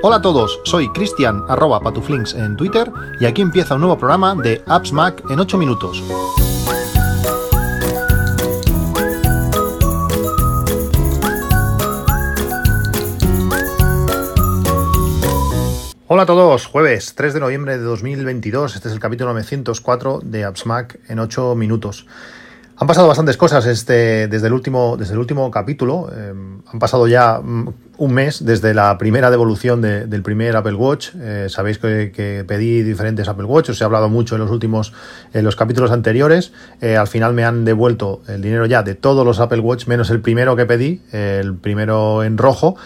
Hola a todos, soy Cristian arroba patuflinks en Twitter y aquí empieza un nuevo programa de Apps Mac en 8 minutos. Hola a todos, jueves 3 de noviembre de 2022, este es el capítulo 904 de Apps Mac en 8 minutos. Han pasado bastantes cosas este, desde, el último, desde el último capítulo. Eh, han pasado ya mm, un mes desde la primera devolución del primer Apple Watch. Eh, sabéis que, pedí diferentes Apple Watch, os he hablado mucho en los últimos, en los capítulos anteriores. Eh, al final me han devuelto el dinero ya de todos los Apple Watch, menos el primero que pedí, el primero en rojo,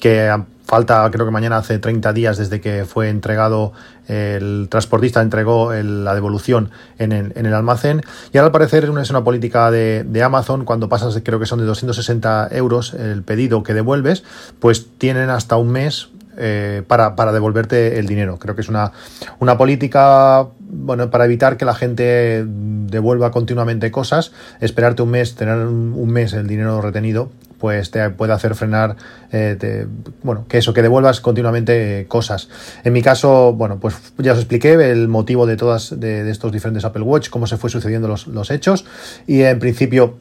que falta, creo que mañana hace 30 días desde que fue entregado, el transportista entregó la devolución en el, almacén. Y ahora al parecer es una política de, Amazon, cuando pasas, creo que son de 260 euros el pedido que devuelves, pues tienen hasta un mes eh, para, devolverte el dinero. Creo que es una, una política bueno, para evitar que la gente devuelva continuamente cosas, esperarte un mes, tener un mes el dinero retenido, pues te puede hacer frenar, eh, bueno, que eso, que devuelvas continuamente eh, cosas. En mi caso, bueno, pues ya os expliqué el motivo de todas de, estos diferentes Apple Watch, cómo se fue sucediendo los, los hechos y en principio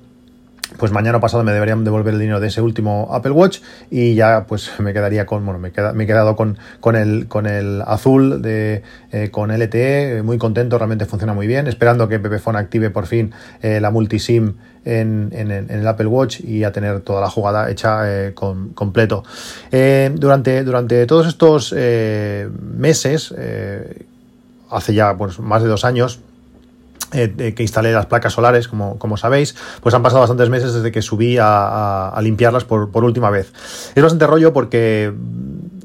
pues mañana pasado me deberían devolver el dinero de ese último Apple Watch y ya pues me quedaría con, bueno, me, he quedado con, con, el, con el azul de, eh, con LTE, muy contento, realmente funciona muy bien, esperando que Pepephone active por fin eh, la multisim en, en, el Apple Watch y a tener toda la jugada hecha eh, con, completo. durante, durante todos estos meses, hace ya pues, más de dos años, eh, que instalé las placas solares, como, como, sabéis, pues han pasado bastantes meses desde que subí a, limpiarlas por, por, última vez. Es bastante rollo porque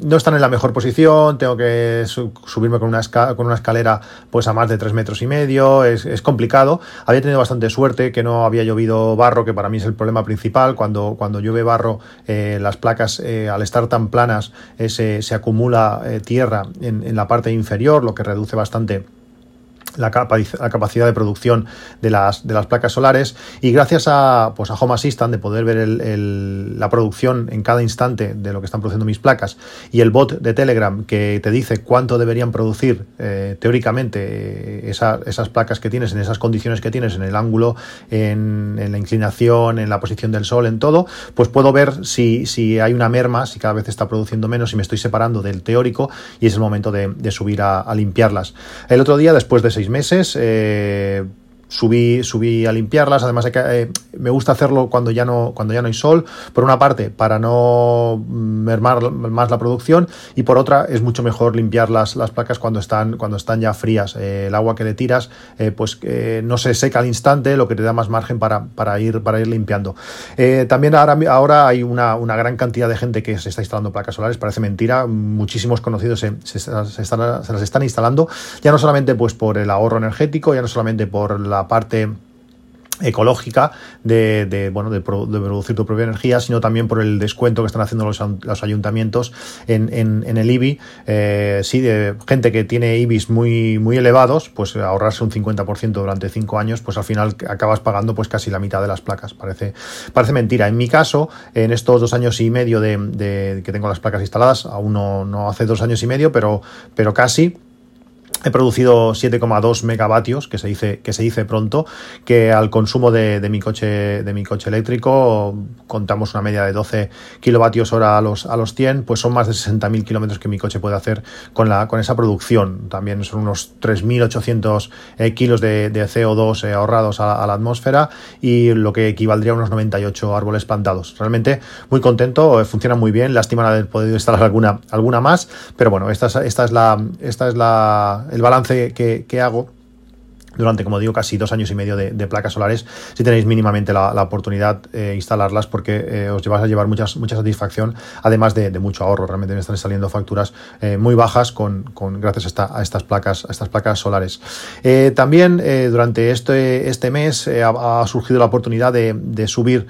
no están en la mejor posición, tengo que subirme con una, con una escalera pues a más de tres metros y medio, es, es, complicado. Había tenido bastante suerte que no había llovido barro, que para mí es el problema principal. Cuando, cuando llueve barro, eh, las placas eh, al estar tan planas se, se, acumula tierra en, en la parte inferior, lo que reduce bastante la, capacidad de producción de las, de las placas solares y gracias a, pues a Home Assistant de poder ver la producción en cada instante de lo que están produciendo mis placas y el bot de Telegram que te dice cuánto deberían producir eh, teóricamente eh, esas placas que tienes en esas condiciones que tienes en el ángulo, en, la inclinación, en la posición del sol, en todo, pues puedo ver si, si, hay una merma, si cada vez está produciendo menos, y me estoy separando del teórico y es el momento de, subir a limpiarlas. El otro día, después de seis meses. Eh, subí, subí a limpiarlas. Además, eh, me gusta hacerlo cuando ya, no, cuando ya no hay sol. Por una parte, para no mermar más la producción. Y por otra, es mucho mejor limpiar las, las placas cuando están, cuando están ya frías. Eh, el agua que le tiras, eh, pues no se seca al instante, lo que te da más margen para, para, ir, para ir limpiando. también ahora, ahora hay una, una, gran cantidad de gente que se está instalando placas solares. Parece mentira. Muchísimos conocidos se, se, están, se las están instalando. Ya no solamente pues por el ahorro energético, ya no solamente por la parte ecológica de, bueno de, producir tu propia energía sino también por el descuento que están haciendo los, ayuntamientos en, el IBI eh, sí de gente que tiene IBIs muy muy elevados pues ahorrarse un 50% durante cinco años pues al final acabas pagando pues casi la mitad de las placas. Parece parece mentira. En mi caso en estos dos años y medio de, que tengo las placas instaladas aún no, no hace dos años y medio pero pero casi He producido 7,2 megavatios, que se dice, que se dice pronto, que al consumo de, mi coche, de mi coche eléctrico contamos una media de 12 kilovatios hora a los, a los 100, pues son más de 60.000 kilómetros que mi coche puede hacer con, la, con esa producción. También son unos 3.800 eh, kilos de, CO2 eh, ahorrados a, la atmósfera y lo que equivaldría a unos 98 árboles plantados. Realmente muy contento, eh, funciona muy bien. Lástima no haber podido instalar alguna, alguna más, pero bueno, esta esta es la, esta es la el balance que, que hago durante, como digo, casi dos años y medio de, placas solares, si tenéis mínimamente la, oportunidad de eh, instalarlas porque eh, os llevas a llevar muchas, mucha satisfacción, además de, mucho ahorro. Realmente me están saliendo facturas eh, muy bajas con, con gracias a, estas placas, a estas placas solares. también durante este, este mes ha, surgido la oportunidad de, subir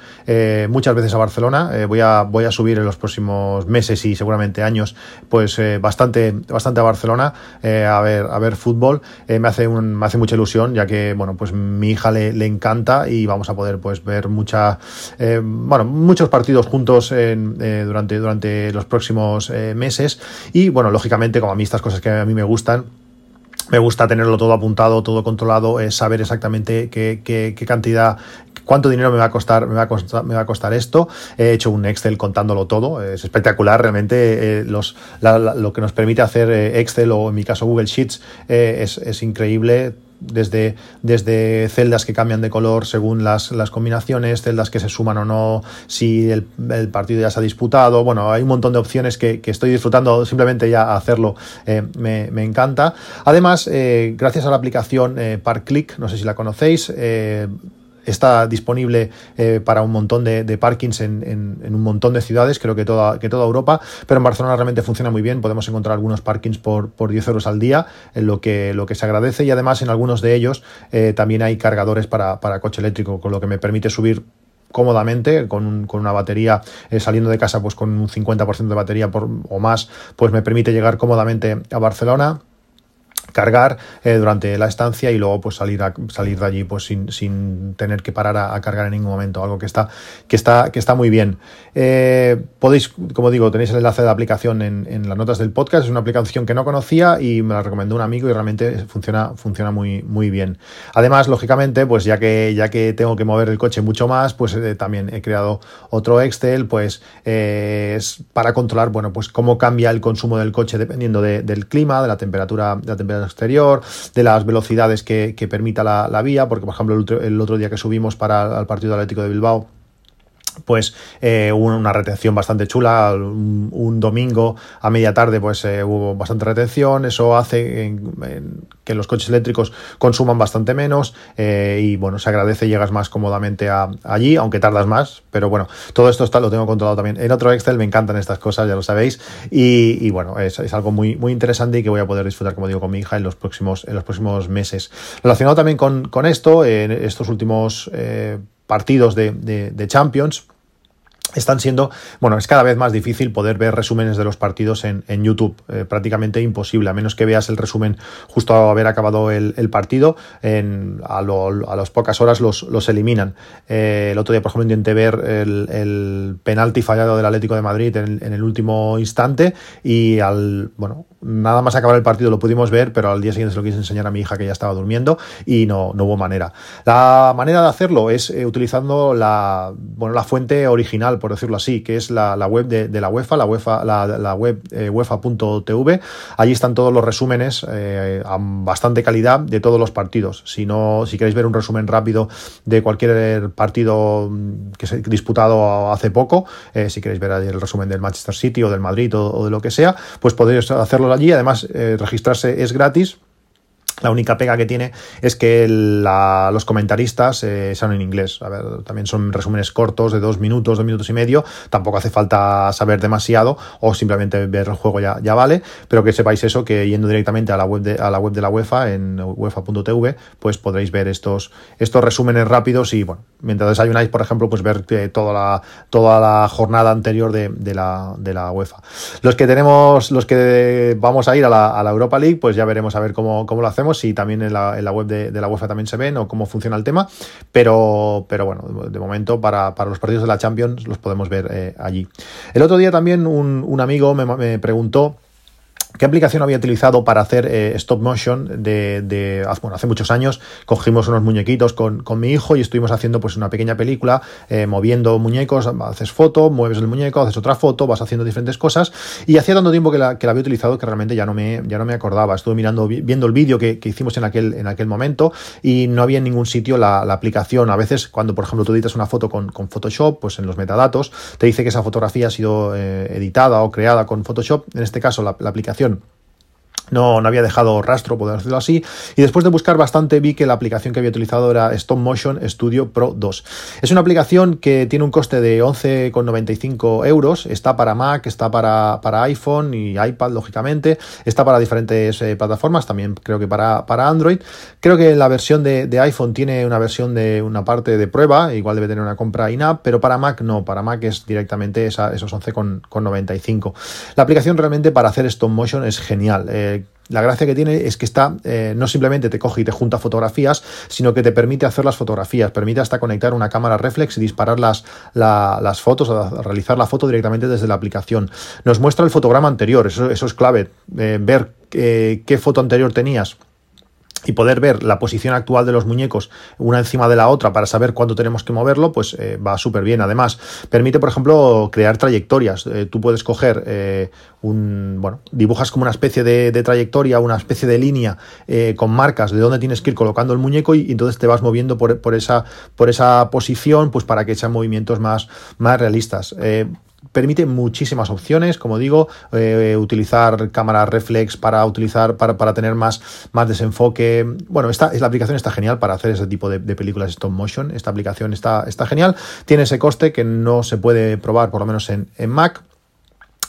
muchas veces a Barcelona. voy, a, voy a subir en los próximos meses y seguramente años, pues bastante, bastante a Barcelona a ver, a ver fútbol. me, hace un, me hace mucha ilusión ya que, bueno, pues mi hija le, le encanta y vamos a poder, pues, ver mucha, eh, bueno, muchos partidos juntos en, eh, durante, durante los próximos eh, meses. Y, bueno, lógicamente, como a mí estas cosas que a mí me gustan, me gusta tenerlo todo apuntado, todo controlado, saber exactamente qué, qué, qué, cantidad, cuánto dinero me va a costar, me va a costar, me va a costar esto. He hecho un Excel contándolo todo, es espectacular, realmente eh, los, la, lo que nos permite hacer eh, Excel o en mi caso Google Sheets eh, es increíble desde, desde celdas que cambian de color según las, las combinaciones, celdas que se suman o no, si el, el, partido ya se ha disputado. Bueno, hay un montón de opciones que, que estoy disfrutando, simplemente ya hacerlo eh, me, me, encanta. Además, eh, gracias a la aplicación eh, ParkClick, no sé si la conocéis, está disponible eh, para un montón de, parkings en, en, en, un montón de ciudades, creo que toda, que toda Europa, pero en Barcelona realmente funciona muy bien, podemos encontrar algunos parkings por, por 10 euros al día, en lo que, lo que se agradece. Y además en algunos de ellos eh, también hay cargadores para, para coche eléctrico, con lo que me permite subir cómodamente con, un, con, una batería eh, saliendo de casa pues con un 50% de batería por, o más pues me permite llegar cómodamente a Barcelona cargar eh, durante la estancia y luego pues salir a, salir de allí pues sin, sin tener que parar a, cargar en ningún momento algo que está que está que está muy bien. Eh, podéis como digo tenéis el enlace de la aplicación en, en, las notas del podcast es una aplicación que no conocía y me la recomendó un amigo y realmente funciona funciona muy muy bien. Además lógicamente pues ya que ya que tengo que mover el coche mucho más pues eh, también he creado otro Excel pues es para controlar bueno pues cómo cambia el consumo del coche dependiendo de, del clima de la temperatura de la temperatura exterior, de las velocidades que, permita la, la, vía, porque por ejemplo el otro, el otro día que subimos para el partido atlético de Bilbao, pues eh, hubo una retención bastante chula. Un, un, domingo a media tarde, pues eh, hubo bastante retención. Eso hace que los coches eléctricos consuman bastante menos eh, y bueno, se agradece, llegas más cómodamente a, allí, aunque tardas más. Pero bueno, todo esto está, lo tengo controlado también. En otro Excel me encantan estas cosas, ya lo sabéis. Y, bueno, es, algo muy, muy interesante y que voy a poder disfrutar, como digo, con mi hija en los próximos, en los próximos meses. Relacionado también con, con esto, en estos últimos partidos de, de, de Champions están siendo, bueno, es cada vez más difícil poder ver resúmenes de los partidos en, en YouTube, eh, prácticamente imposible, a menos que veas el resumen justo a haber acabado el, partido, en, a, lo, a las pocas horas los, los eliminan. Eh, el otro día, por ejemplo, intenté ver el, penalti fallado del Atlético de Madrid en, en, el último instante y al, bueno, nada más acabar el partido lo pudimos ver, pero al día siguiente se lo quise enseñar a mi hija que ya estaba durmiendo y no, no hubo manera. La manera de hacerlo es eh, utilizando la, bueno, la fuente original, por decirlo así, que es la, web de, la UEFA, la, UEFA, la, web eh, UEFA.tv. Allí están todos los resúmenes eh, a bastante calidad de todos los partidos. Si, no, si queréis ver un resumen rápido de cualquier partido que se ha disputado hace poco, eh, si queréis ver el resumen del Manchester City o del Madrid o, o de lo que sea, pues podéis hacerlo allí. Además, eh, registrarse es gratis la única pega que tiene es que la, los comentaristas eh, sean en inglés. También son resúmenes cortos de dos minutos, dos minutos y medio. Tampoco hace falta saber demasiado o simplemente ver el juego ya, ya vale. Pero que sepáis eso, que yendo directamente a la web de, a la, web de la UEFA en uefa.tv, pues podréis ver estos, estos resúmenes rápidos y bueno, mientras desayunáis, por ejemplo, pues ver eh, toda, la, toda la jornada anterior de, de, la, de la UEFA. Los que tenemos, los que vamos a ir a la, a la Europa League, pues ya veremos a ver cómo, cómo lo hacemos si también en la, web de, la UEFA también se ven o cómo funciona el tema, pero, pero bueno, de momento para, para los partidos de la Champions los podemos ver eh, allí. El otro día también un, un amigo me, me preguntó ¿Qué aplicación había utilizado para hacer eh, stop motion de, hace muchos años? Cogimos unos muñequitos con, con, mi hijo y estuvimos haciendo pues una pequeña película eh, moviendo muñecos, haces foto, mueves el muñeco, haces otra foto, vas haciendo diferentes cosas y hacía tanto tiempo que la, había utilizado que realmente ya no me, ya no me acordaba. Estuve mirando, viendo el vídeo que, hicimos en aquel, en aquel momento y no había en ningún sitio la, aplicación. A veces cuando por ejemplo tú editas una foto con, con, Photoshop, pues en los metadatos te dice que esa fotografía ha sido eh, editada o creada con Photoshop. En este caso la aplicación Christian no, no había dejado rastro, por decirlo así. Y después de buscar bastante vi que la aplicación que había utilizado era Stop Motion Studio Pro 2. Es una aplicación que tiene un coste de 11,95 euros. Está para Mac, está para, para iPhone y iPad, lógicamente. Está para diferentes eh, plataformas, también creo que para, para Android. Creo que la versión de, de, iPhone tiene una versión de una parte de prueba, igual debe tener una compra in-app, pero para Mac no. Para Mac es directamente esa, esos 11,95. La aplicación realmente para hacer Stop Motion es genial. Eh, La gracia que tiene es que está, eh, no simplemente te coge y te junta fotografías, sino que te permite hacer las fotografías, permite hasta conectar una cámara reflex y disparar las, las fotos, realizar la foto directamente desde la aplicación. Nos muestra el fotograma anterior, eso, es clave, eh, ver eh, qué foto anterior tenías y poder ver la posición actual de los muñecos una encima de la otra para saber cuándo tenemos que moverlo, pues eh, va súper bien. Además, permite, por ejemplo, crear trayectorias. Eh, tú puedes coger eh, un, bueno, dibujas como una especie de, trayectoria, una especie de línea con marcas de dónde tienes que ir colocando el muñeco y, entonces te vas moviendo por, por, esa, por esa posición, pues para que sean movimientos más, más realistas permite muchísimas opciones, como digo, eh, utilizar cámara reflex para utilizar para, para, tener más, más desenfoque. Bueno, esta, la aplicación está genial para hacer ese tipo de, películas stop motion. Esta aplicación está, está genial. Tiene ese coste que no se puede probar, por lo menos en, en Mac.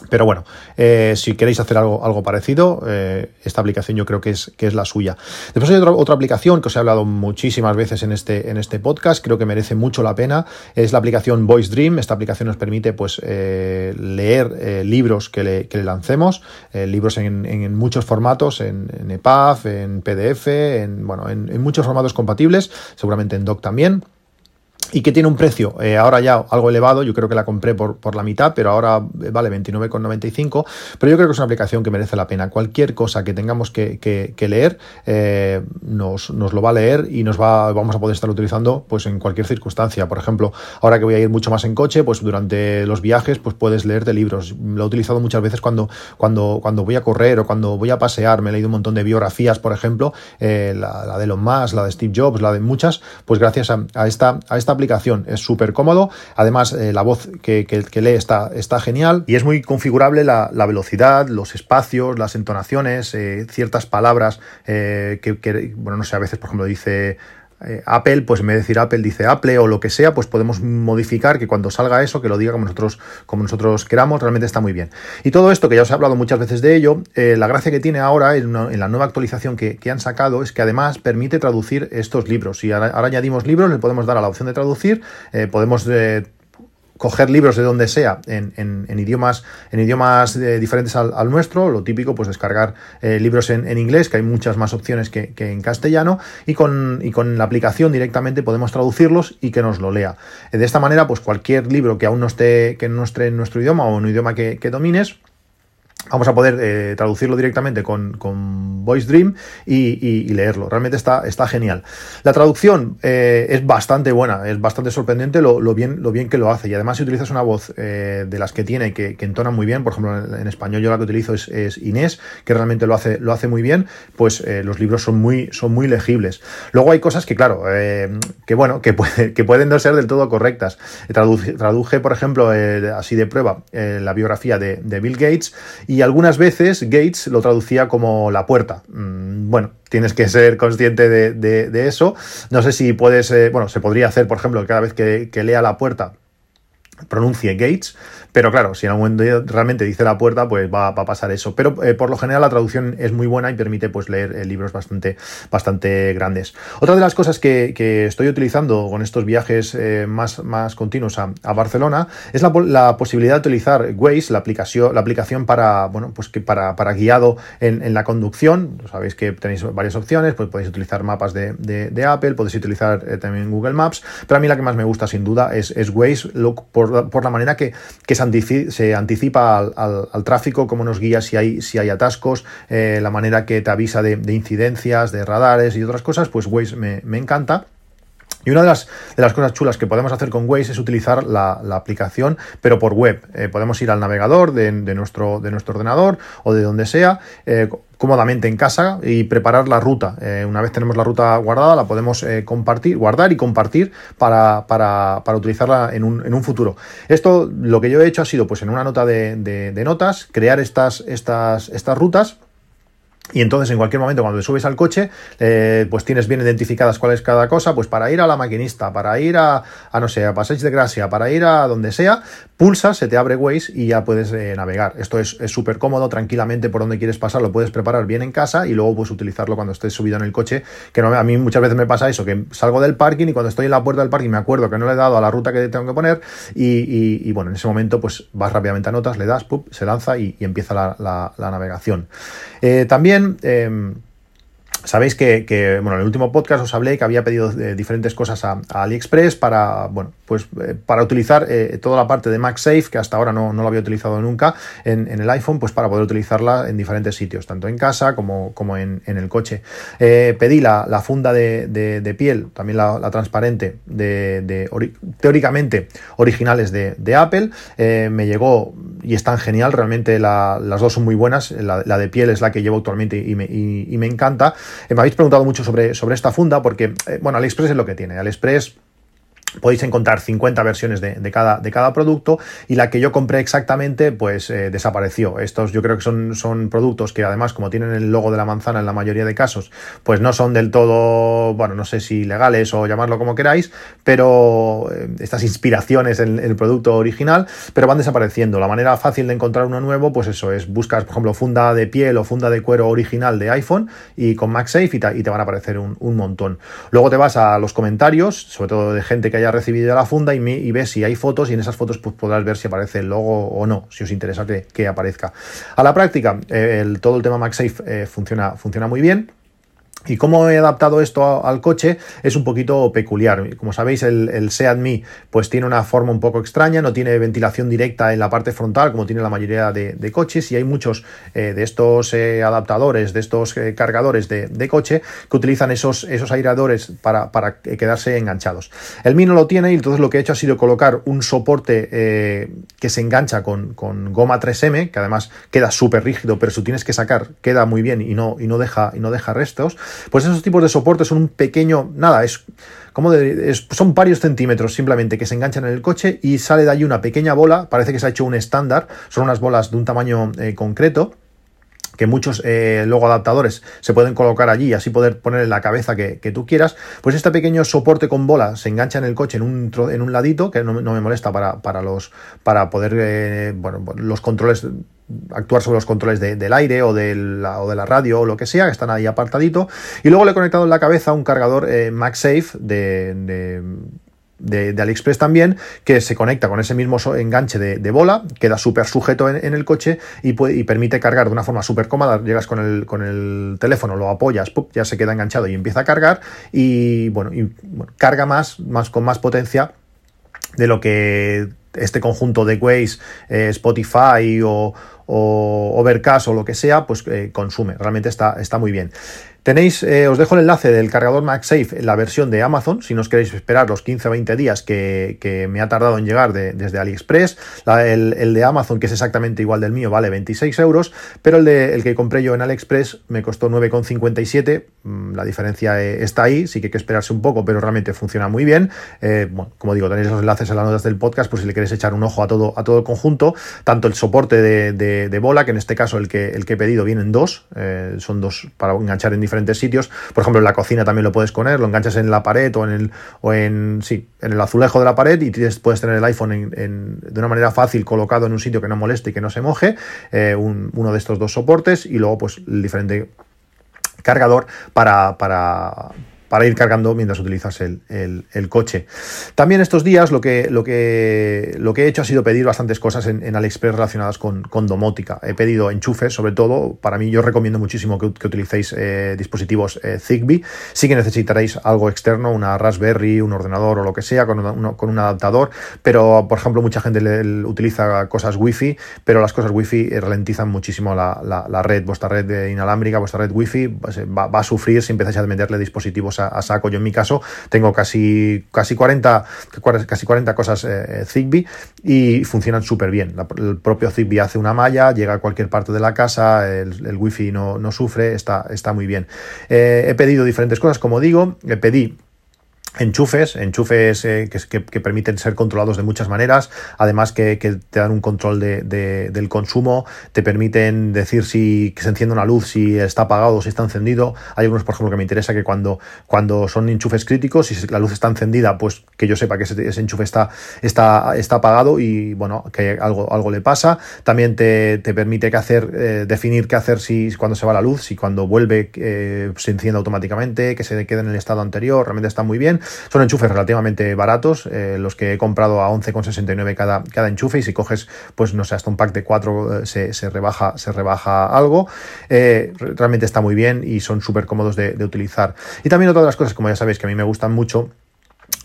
Pero bueno, eh, si queréis hacer algo, algo parecido, eh, esta aplicación yo creo que es, que es la suya. Después hay otra, otra, aplicación que os he hablado muchísimas veces en este, en este podcast, creo que merece mucho la pena, es la aplicación Voice Dream. Esta aplicación nos permite pues, eh, leer libros que le, que lancemos, libros en, muchos formatos, en, EPUB, en PDF, en, bueno, en, en muchos formatos compatibles, seguramente en Doc también y que tiene un precio eh, ahora ya algo elevado, yo creo que la compré por, por la mitad, pero ahora eh, vale 29,95, pero yo creo que es una aplicación que merece la pena. Cualquier cosa que tengamos que, que, leer eh, nos, nos, lo va a leer y nos va, vamos a poder estar utilizando pues en cualquier circunstancia. Por ejemplo, ahora que voy a ir mucho más en coche, pues durante los viajes pues puedes leer de libros. Lo he utilizado muchas veces cuando, cuando, cuando voy a correr o cuando voy a pasear, me he leído un montón de biografías, por ejemplo, la, la, de Elon Musk, la de Steve Jobs, la de muchas, pues gracias a, a esta, a esta aplicación. Es súper cómodo. Además, eh, la voz que, lee está, está genial y es muy configurable la, velocidad, los espacios, las entonaciones, eh, ciertas palabras eh, que, bueno, no sé, a veces, por ejemplo, dice eh, Apple, pues en vez de decir Apple dice Apple o lo que sea, pues podemos modificar que cuando salga eso, que lo diga como nosotros, como nosotros queramos, realmente está muy bien. Y todo esto, que ya os he hablado muchas veces de ello, eh, la gracia que tiene ahora en, la nueva actualización que, han sacado es que además permite traducir estos libros. Si ahora, añadimos libros, le podemos dar a la opción de traducir, eh, podemos coger libros de donde sea en, en, idiomas, en idiomas eh, diferentes al, nuestro, lo típico, pues descargar eh, libros en, inglés, que hay muchas más opciones que, en castellano, y con, y con, la aplicación directamente podemos traducirlos y que nos lo lea. De esta manera, pues cualquier libro que aún no esté, que no esté en nuestro idioma o en un idioma que, que domines, vamos a poder eh, traducirlo directamente con, con Voice Dream y, leerlo. Realmente está, está genial. La traducción eh, es bastante buena, es bastante sorprendente lo, bien, lo bien que lo hace. Y además, si utilizas una voz eh, de las que tiene, que, que, entona muy bien, por ejemplo, en, español yo la que utilizo es, Inés, que realmente lo hace, lo hace muy bien, pues los libros son muy, son muy legibles. Luego hay cosas que, claro, que bueno, que, que pueden no ser del todo correctas. Traduje, por ejemplo, así de prueba, la biografía de Bill Gates y algunas veces Gates lo traducía como la puerta. Mm, bueno, tienes que ser consciente de, eso. No sé si puedes, eh, bueno, se podría hacer, por ejemplo, cada vez que lea la puerta pronuncie Gates, pero claro, si en algún momento realmente dice la puerta, pues va, a pasar eso. Pero eh, por lo general la traducción es muy buena y permite pues leer eh, libros bastante, bastante grandes. Otra de las cosas que, estoy utilizando con estos viajes eh, más, más continuos a, Barcelona es la, posibilidad de utilizar Waze, la aplicación, la aplicación para, bueno, pues que para, para guiado en, la conducción. Sabéis que tenéis varias opciones, pues podéis utilizar mapas de, Apple, podéis utilizar también Google Maps, pero a mí la que más me gusta sin duda es, es Waze, por, por la manera que, que se se anticipa al, tráfico, cómo nos guía si hay, si hay atascos, eh, la manera que te avisa de, incidencias, de radares y otras cosas, pues Waze me, encanta. Y una de las, de las, cosas chulas que podemos hacer con Waze es utilizar la, aplicación, pero por web. Eh, podemos ir al navegador de, nuestro, de nuestro ordenador o de donde sea, eh, cómodamente en casa y preparar la ruta. Eh, una vez tenemos la ruta guardada, la podemos compartir, guardar y compartir para, para, para utilizarla en un, en un, futuro. Esto lo que yo he hecho ha sido, pues en una nota de, de notas, crear estas, estas, estas rutas y entonces en cualquier momento cuando subes al coche, eh, pues tienes bien identificadas cuál es cada cosa, pues para ir a la maquinista, para ir a, a no sé, a Passage de Gracia, para ir a donde sea, pulsas, se te abre Waze y ya puedes eh, navegar. Esto es súper cómodo, tranquilamente por donde quieres pasar, lo puedes preparar bien en casa y luego puedes utilizarlo cuando estés subido en el coche, que no, a mí muchas veces me pasa eso, que salgo del parking y cuando estoy en la puerta del parking me acuerdo que no le he dado a la ruta que tengo que poner y, bueno, en ese momento pues vas rápidamente a notas, le das, se lanza y, empieza la, navegación. Eh, también También... Em, Sabéis que, bueno, en el último podcast os hablé que había pedido eh, diferentes cosas a, AliExpress para, bueno, pues eh, para utilizar eh, toda la parte de MagSafe, que hasta ahora no, lo había utilizado nunca en, el iPhone, pues para poder utilizarla en diferentes sitios, tanto en casa como, como en, el coche. pedí la, funda de, piel, también la, transparente, de, teóricamente originales de, Apple. me llegó y están genial, realmente las dos son muy buenas. La, de piel es la que llevo actualmente y me, y me encanta. Eh, me habéis preguntado mucho sobre, sobre esta funda porque, eh, bueno, AliExpress es lo que tiene. AliExpress podéis encontrar 50 versiones de, cada, de cada producto y la que yo compré exactamente pues eh, desapareció. Estos yo creo que son, son productos que además como tienen el logo de la manzana en la mayoría de casos pues no son del todo, bueno, no sé si legales o llamarlo como queráis, pero eh, estas inspiraciones en, el producto original, pero van desapareciendo. La manera fácil de encontrar uno nuevo pues eso es buscas por ejemplo funda de piel o funda de cuero original de iPhone y con MagSafe y te, y te van a aparecer un, un montón. Luego te vas a los comentarios, sobre todo de gente que haya recibido la funda y, ves si hay fotos y en esas fotos pues, podrás ver si aparece el logo o no, si os interesa que, aparezca. A la práctica, eh, el, todo el tema MagSafe eh, funciona, funciona muy bien. Y cómo he adaptado esto al coche es un poquito peculiar. Como sabéis, el, el Seat Mi pues tiene una forma un poco extraña, no tiene ventilación directa en la parte frontal como tiene la mayoría de, coches y hay muchos eh, de estos eh, adaptadores, de estos eh, cargadores de, coche que utilizan esos, esos aireadores para, quedarse enganchados. El Mi no lo tiene y entonces lo que he hecho ha sido colocar un soporte que se engancha con, con goma 3M, que además queda súper rígido, pero si tienes que sacar queda muy bien y no, y no, deja, y no deja restos. Pues esos tipos de soportes son un pequeño, nada, es como de, son varios centímetros simplemente que se enganchan en el coche y sale de ahí una pequeña bola, parece que se ha hecho un estándar, son unas bolas de un tamaño eh, concreto que muchos eh, luego adaptadores se pueden colocar allí y así poder poner en la cabeza que, tú quieras, pues este pequeño soporte con bola se engancha en el coche en un, en un ladito, que no, me molesta para, para, los, para poder, eh, bueno, los controles actuar sobre los controles del aire o de, la, o de la radio o lo que sea, que están ahí apartadito. Y luego le he conectado en la cabeza un cargador eh, MagSafe de, de AliExpress también, que se conecta con ese mismo enganche de, bola, queda súper sujeto en, el coche y, puede, y, permite cargar de una forma súper cómoda. Llegas con el, con el teléfono, lo apoyas, ya se queda enganchado y empieza a cargar y bueno, y, carga más, más con más potencia de lo que este conjunto de Waze, eh, Spotify o, Overcast o lo que sea, pues eh, consume. Realmente está, está muy bien. Tenéis, eh, os dejo el enlace del cargador MagSafe en la versión de Amazon, si no os queréis esperar los 15 o 20 días que, me ha tardado en llegar desde AliExpress. el, de Amazon, que es exactamente igual del mío, vale 26 euros, pero el, de, el que compré yo en AliExpress me costó 9,57. Mm, la diferencia eh, está ahí, sí que hay que esperarse un poco, pero realmente funciona muy bien. Eh, bueno, como digo, tenéis los enlaces en las notas del podcast por si le queréis echar un ojo a todo, a todo el conjunto, tanto el soporte de, bola, que en este caso el que, el que he pedido vienen dos, son dos para enganchar en diferentes sitios. Por ejemplo, en la cocina también lo puedes poner, lo enganchas en la pared o en el, o en, sí, en el azulejo de la pared y puedes tener el iPhone de una manera fácil colocado en un sitio que no moleste y que no se moje, eh, uno de estos dos soportes y luego pues el diferente cargador para, para, para ir cargando mientras utilizas el, coche. También estos días lo que, lo, que, lo que he hecho ha sido pedir bastantes cosas en, AliExpress relacionadas con, domótica. He pedido enchufes, sobre todo. Para mí yo recomiendo muchísimo que, utilicéis eh, dispositivos eh, Zigbee. Sí que necesitaréis algo externo, una Raspberry, un ordenador o lo que sea, con, con un adaptador. Pero, por ejemplo, mucha gente utiliza cosas Wi-Fi, pero las cosas Wi-Fi eh, ralentizan muchísimo la, red. Vuestra red inalámbrica, vuestra red Wi-Fi pues, va, va a sufrir si empezáis a meterle dispositivos a, saco. Yo en mi caso tengo casi, casi, 40, casi 40 cosas eh, Zigbee y funcionan súper bien. el propio Zigbee hace una malla, llega a cualquier parte de la casa, el, el wifi no, no, sufre, está, está muy bien. Eh, he pedido diferentes cosas, como digo, pedí enchufes, enchufes eh, que, permiten ser controlados de muchas maneras, además que, te dan un control de, del consumo, te permiten decir si se enciende una luz, si está apagado si está encendido. Hay algunos, por ejemplo, que me interesa que cuando, cuando son enchufes críticos, si la luz está encendida, pues que yo sepa que ese, enchufe está, está, está apagado y bueno, que algo, algo le pasa. También te, permite que hacer, eh, definir qué hacer si cuando se va la luz, si cuando vuelve eh, se enciende automáticamente, que se quede en el estado anterior, realmente está muy bien. Son enchufes relativamente baratos, eh, los que he comprado a 11,69 cada, cada enchufe y si coges, pues no sé, hasta un pack de 4 se, se, rebaja, se rebaja algo. realmente está muy bien y son súper cómodos de, utilizar. Y también otra de las cosas, como ya sabéis, que a mí me gustan mucho,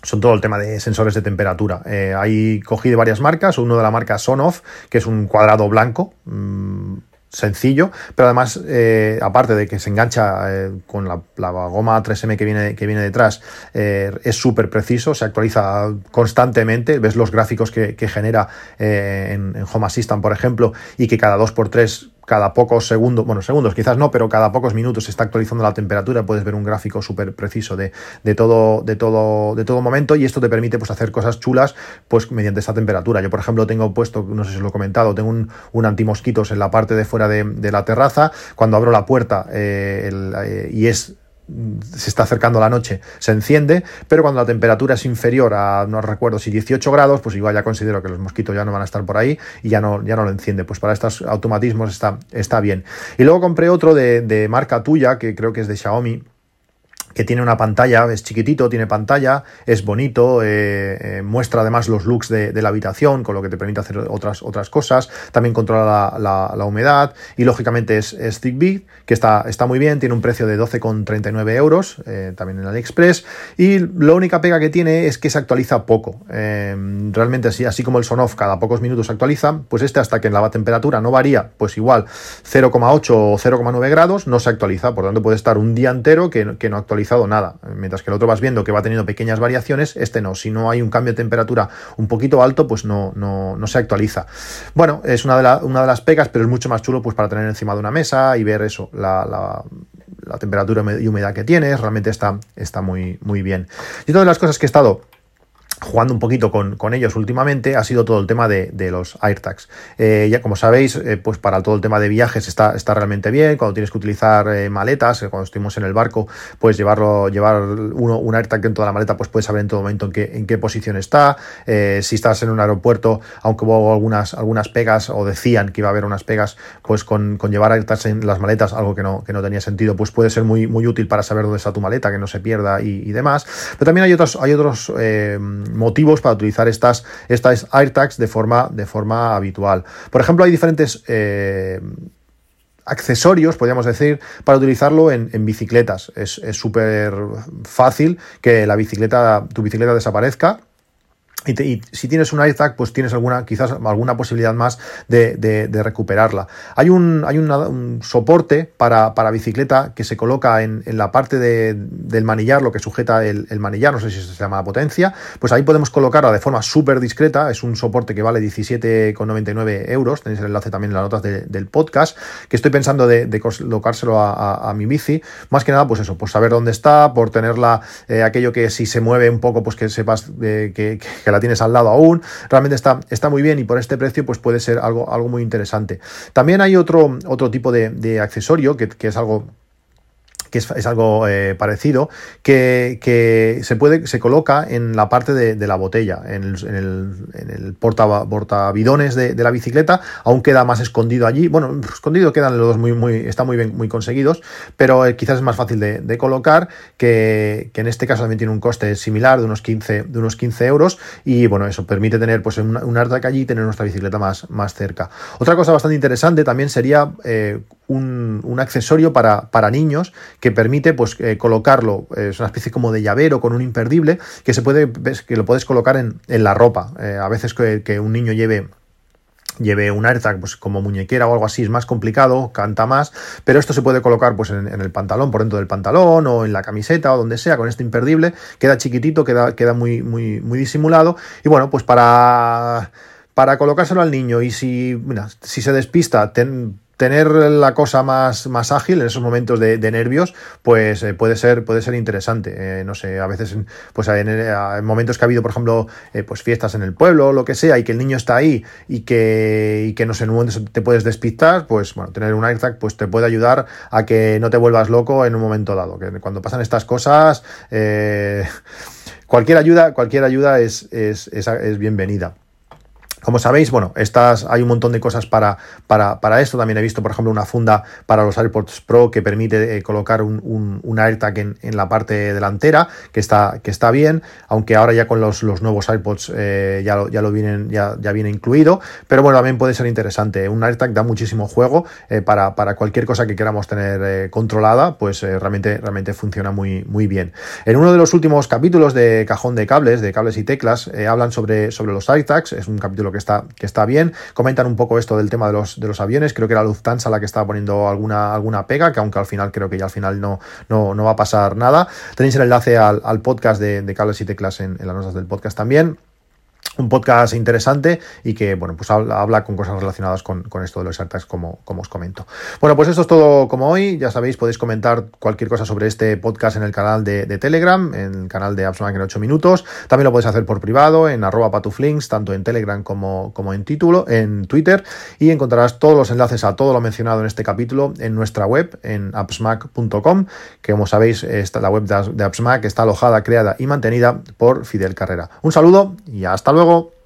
son todo el tema de sensores de temperatura. Eh, ahí cogí de varias marcas, uno de la marca Sonoff, que es un cuadrado blanco, mmm, sencillo, pero además, eh, aparte de que se engancha eh, con la, la, goma 3M que viene, que viene detrás, eh, es súper preciso, se actualiza constantemente, ves los gráficos que, que genera eh, en, en, Home Assistant, por ejemplo, y que cada 2x3 cada pocos segundos, bueno, segundos quizás no, pero cada pocos minutos se está actualizando la temperatura, puedes ver un gráfico súper preciso de, de, todo, de, todo, de todo momento y esto te permite pues, hacer cosas chulas pues, mediante esta temperatura. Yo, por ejemplo, tengo puesto, no sé si os lo he comentado, tengo un, un antimosquitos en la parte de fuera de, la terraza, cuando abro la puerta eh, eh, y es se está acercando la noche, se enciende, pero cuando la temperatura es inferior a, no recuerdo si 18 grados, pues igual ya considero que los mosquitos ya no van a estar por ahí y ya no, ya no lo enciende. Pues para estos automatismos está, está bien. Y luego compré otro de, de marca tuya, que creo que es de Xiaomi, que tiene una pantalla, es chiquitito, tiene pantalla, es bonito, eh, eh, muestra además los looks de, la habitación, con lo que te permite hacer otras, otras cosas, también controla la, la, humedad y lógicamente es, es Zigbee, que está, está muy bien, tiene un precio de 12,39 euros, eh, también en AliExpress, y la única pega que tiene es que se actualiza poco. Realmente así, así como el Sonoff cada pocos minutos se actualiza, pues este hasta que en la temperatura no varía, pues igual 0,8 o 0,9 grados no se actualiza, por lo tanto puede estar un día entero que, que no actualiza nada. Mientras que el otro vas viendo que va teniendo pequeñas variaciones, este no. Si no hay un cambio de temperatura un poquito alto, pues no, no, no se actualiza. Bueno, es una de, la, una de, las pegas, pero es mucho más chulo pues para tener encima de una mesa y ver eso, la, la, la temperatura y humedad que tienes. Realmente está, está muy, muy bien. Y todas las cosas que he estado jugando un poquito con, con, ellos últimamente ha sido todo el tema de, de los AirTags. Eh, ya como sabéis, eh, pues para todo el tema de viajes está, está realmente bien. Cuando tienes que utilizar eh, maletas, eh, cuando estuvimos en el barco, pues llevarlo, llevar uno, un AirTag dentro de la maleta, pues puedes saber en todo momento en qué, en qué posición está. Si estás en un aeropuerto, aunque hubo algunas, algunas pegas, o decían que iba a haber unas pegas, pues con, con llevar AirTags en las maletas, algo que no, que no tenía sentido, pues puede ser muy, muy útil para saber dónde está tu maleta, que no se pierda y demás. Pero también hay otros, hay otros motivos para utilizar estas, estas AirTags de forma, de forma habitual. Por ejemplo, hay diferentes eh, accesorios, podríamos decir, para utilizarlo en, en bicicletas. Es súper fácil que la bicicleta, tu bicicleta desaparezca y, te, y, si tienes un AirTag, pues tienes alguna, quizás alguna posibilidad más de, recuperarla. Hay un, hay un soporte para, para, bicicleta que se coloca en, en la parte de, del manillar, lo que sujeta el, manillar, no sé si se llama potencia, pues ahí podemos colocarla de forma súper discreta. Es un soporte que vale 17,99 euros. Tenéis el enlace también en las notas de, del podcast, que estoy pensando de, colocárselo a, mi bici. Más que nada, pues eso, por saber dónde está, por tenerla, eh, aquello que si se mueve un poco, pues que sepas eh, que la tienes al lado aún, realmente está, está muy bien y por este precio pues puede ser algo, algo muy interesante. También hay otro, otro tipo de, accesorio que, que es algo que es, algo eh, parecido, que, que, se puede, se coloca en la parte de, de la botella, en el, en el, el porta, portabidones de, de, la bicicleta, aún queda más escondido allí. Bueno, escondido quedan los dos muy, muy, están muy bien, muy conseguidos, pero eh, quizás es más fácil de, de colocar, que, que, en este caso también tiene un coste similar de unos 15, de unos 15 euros, y bueno, eso permite tener pues un, un allí y tener nuestra bicicleta más, más cerca. Otra cosa bastante interesante también sería eh, un, un, accesorio para, para niños que permite pues eh, colocarlo, eh, es una especie como de llavero con un imperdible que se puede, que lo puedes colocar en, en la ropa. Eh, a veces que, un niño lleve lleve un AirTag pues como muñequera o algo así es más complicado, canta más, pero esto se puede colocar pues en, el pantalón, por dentro del pantalón o en la camiseta o donde sea con este imperdible, queda chiquitito, queda, queda muy, muy, muy disimulado y bueno, pues para para colocárselo al niño y si, si se despista, ten, tener la cosa más, más ágil en esos momentos de, nervios, pues eh, puede ser, puede ser interesante. Eh, no sé, a veces, pues en, en, momentos que ha habido, por ejemplo, eh, pues fiestas en el pueblo o lo que sea, y que el niño está ahí y que, y que no sé, en te puedes despistar, pues bueno, tener un AirTag pues te puede ayudar a que no te vuelvas loco en un momento dado. Que cuando pasan estas cosas, cualquier ayuda, cualquier ayuda es, es, es bienvenida. Como sabéis, bueno, estas, hay un montón de cosas para, para, para, esto. También he visto, por ejemplo, una funda para los AirPods Pro que permite eh, colocar un, un, AirTag en, la parte delantera, que está, que está bien, aunque ahora ya con los, los nuevos AirPods eh, ya, lo, ya lo vienen, ya, ya viene incluido. Pero bueno, también puede ser interesante. Un AirTag da muchísimo juego eh, para, para, cualquier cosa que queramos tener controlada, pues realmente, realmente funciona muy, muy bien. En uno de los últimos capítulos de Cajón de Cables, de Cables y Teclas, hablan sobre, sobre los AirTags. Es un capítulo que está, que está bien. Comentan un poco esto del tema de los, de los aviones. Creo que era Lufthansa la que estaba poniendo alguna, alguna pega, que aunque al final creo que ya al final no, no, no va a pasar nada. Tenéis el enlace al, al podcast de, de, cables y teclas en, en las notas del podcast también un podcast interesante y que, bueno, pues habla, con cosas relacionadas con, con, esto de los AirTags, como, como os comento. Bueno, pues esto es todo como hoy. Ya sabéis, podéis comentar cualquier cosa sobre este podcast en el canal de, Telegram, en el canal de AppsMac en 8 minutos. También lo podéis hacer por privado, en arroba patuflinks, tanto en Telegram como, como en título, en Twitter. Y encontrarás todos los enlaces a todo lo mencionado en este capítulo en nuestra web, en appsmac.com, que como sabéis, esta, la web de, de AppsMac está alojada, creada y mantenida por Fidel Carrera. Un saludo y hasta luego. euros.